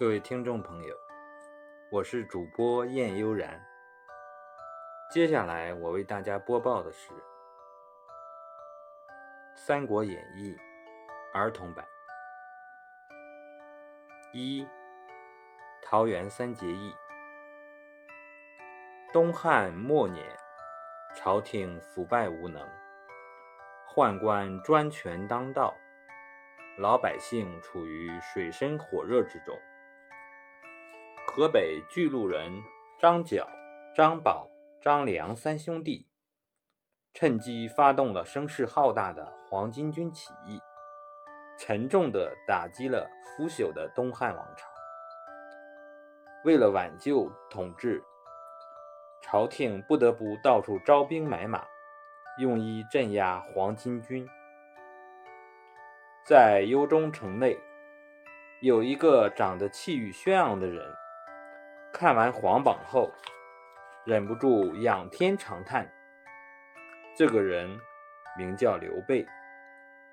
各位听众朋友，我是主播燕悠然。接下来我为大家播报的是《三国演义》儿童版一：桃园三结义。东汉末年，朝廷腐败无能，宦官专权当道，老百姓处于水深火热之中。河北巨鹿人张角、张宝、张良三兄弟趁机发动了声势浩大的黄巾军起义，沉重地打击了腐朽的东汉王朝。为了挽救统治，朝廷不得不到处招兵买马，用以镇压黄巾军。在幽州城内，有一个长得气宇轩昂的人。看完皇榜后，忍不住仰天长叹。这个人名叫刘备，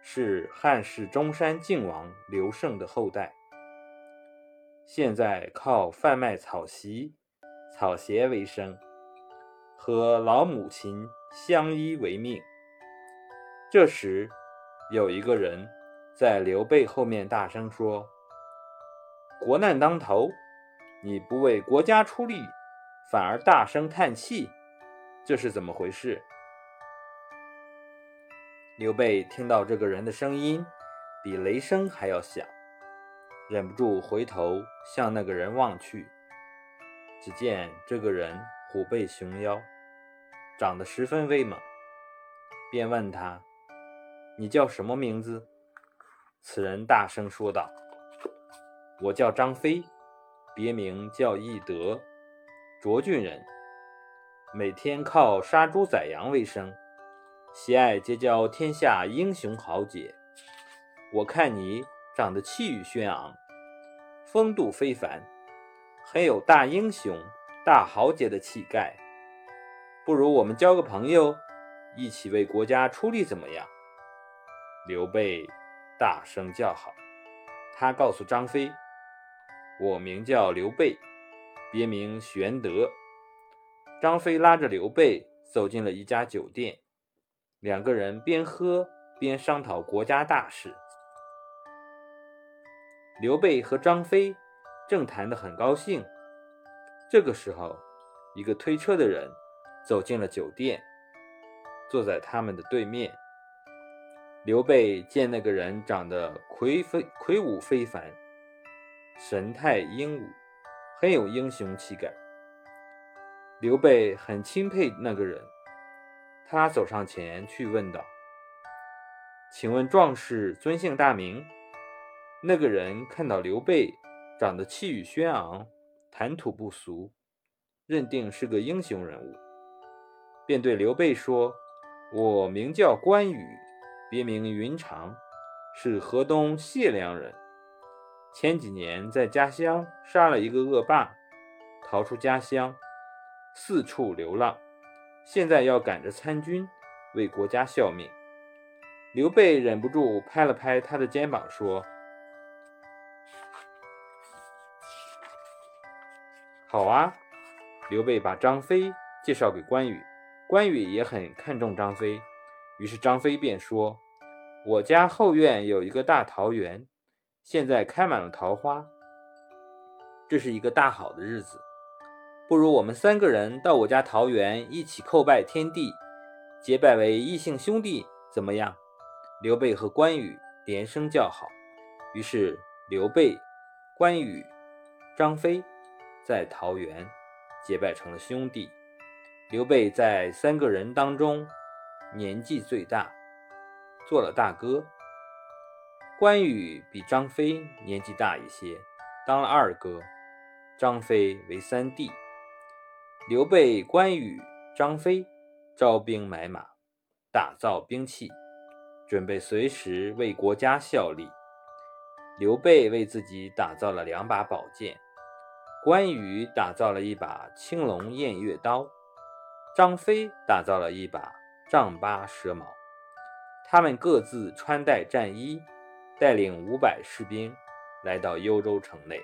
是汉室中山靖王刘胜的后代。现在靠贩卖草席、草鞋为生，和老母亲相依为命。这时，有一个人在刘备后面大声说：“国难当头。”你不为国家出力，反而大声叹气，这是怎么回事？刘备听到这个人的声音比雷声还要响，忍不住回头向那个人望去。只见这个人虎背熊腰，长得十分威猛，便问他：“你叫什么名字？”此人大声说道：“我叫张飞。”别名叫翼德，涿郡人，每天靠杀猪宰羊为生，喜爱结交天下英雄豪杰。我看你长得气宇轩昂，风度非凡，很有大英雄、大豪杰的气概。不如我们交个朋友，一起为国家出力，怎么样？刘备大声叫好，他告诉张飞。我名叫刘备，别名玄德。张飞拉着刘备走进了一家酒店，两个人边喝边商讨国家大事。刘备和张飞正谈得很高兴，这个时候，一个推车的人走进了酒店，坐在他们的对面。刘备见那个人长得魁非魁梧非凡。神态英武，很有英雄气概。刘备很钦佩那个人，他走上前去问道：“请问壮士尊姓大名？”那个人看到刘备长得气宇轩昂，谈吐不俗，认定是个英雄人物，便对刘备说：“我名叫关羽，别名云长，是河东解良人。”前几年在家乡杀了一个恶霸，逃出家乡，四处流浪，现在要赶着参军，为国家效命。刘备忍不住拍了拍他的肩膀，说：“好啊！”刘备把张飞介绍给关羽，关羽也很看重张飞，于是张飞便说：“我家后院有一个大桃园。”现在开满了桃花，这是一个大好的日子，不如我们三个人到我家桃园一起叩拜天地，结拜为异姓兄弟，怎么样？刘备和关羽连声叫好，于是刘备、关羽、张飞在桃园结拜成了兄弟。刘备在三个人当中年纪最大，做了大哥。关羽比张飞年纪大一些，当了二哥，张飞为三弟。刘备、关羽、张飞招兵买马，打造兵器，准备随时为国家效力。刘备为自己打造了两把宝剑，关羽打造了一把青龙偃月刀，张飞打造了一把丈八蛇矛。他们各自穿戴战衣。带领五百士兵来到幽州城内，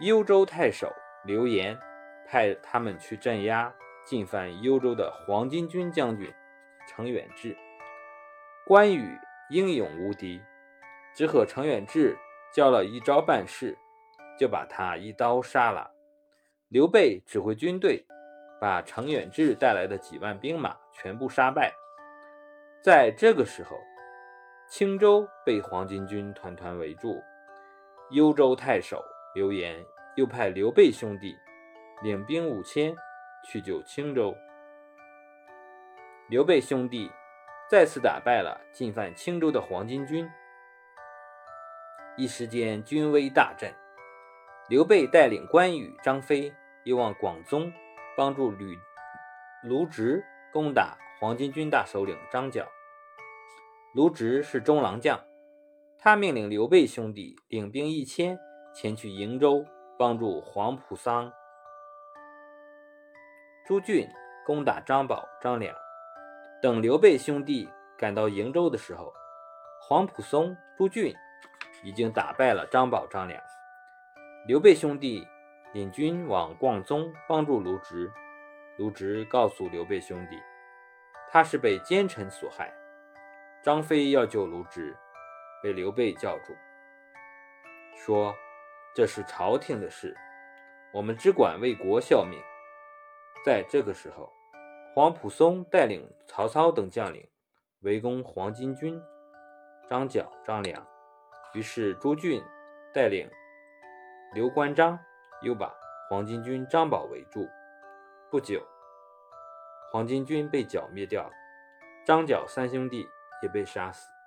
幽州太守刘延派他们去镇压进犯幽州的黄巾军将军程远志。关羽英勇无敌，只和程远志交了一招半式，就把他一刀杀了。刘备指挥军队，把程远志带来的几万兵马全部杀败。在这个时候，青州被黄巾军团团围住，幽州太守刘延又派刘备兄弟领兵五千去救青州。刘备兄弟再次打败了进犯青州的黄巾军，一时间军威大振。刘备带领关羽、张飞。又往广宗帮助吕卢植攻打黄巾军大首领张角。卢植是中郎将，他命令刘备兄弟领兵一千前去瀛州帮助黄埔桑、朱俊攻打张宝、张良。等刘备兄弟赶到瀛州的时候，黄埔松、朱俊已经打败了张宝、张良。刘备兄弟。领军往广宗帮助卢植，卢植告诉刘备兄弟，他是被奸臣所害。张飞要救卢植，被刘备叫住，说：“这是朝廷的事，我们只管为国效命。”在这个时候，黄埔松带领曹操等将领围攻黄巾军张角、张良，于是朱俊带领刘关张。又把黄巾军张宝围住，不久，黄巾军被剿灭掉了，张角三兄弟也被杀死。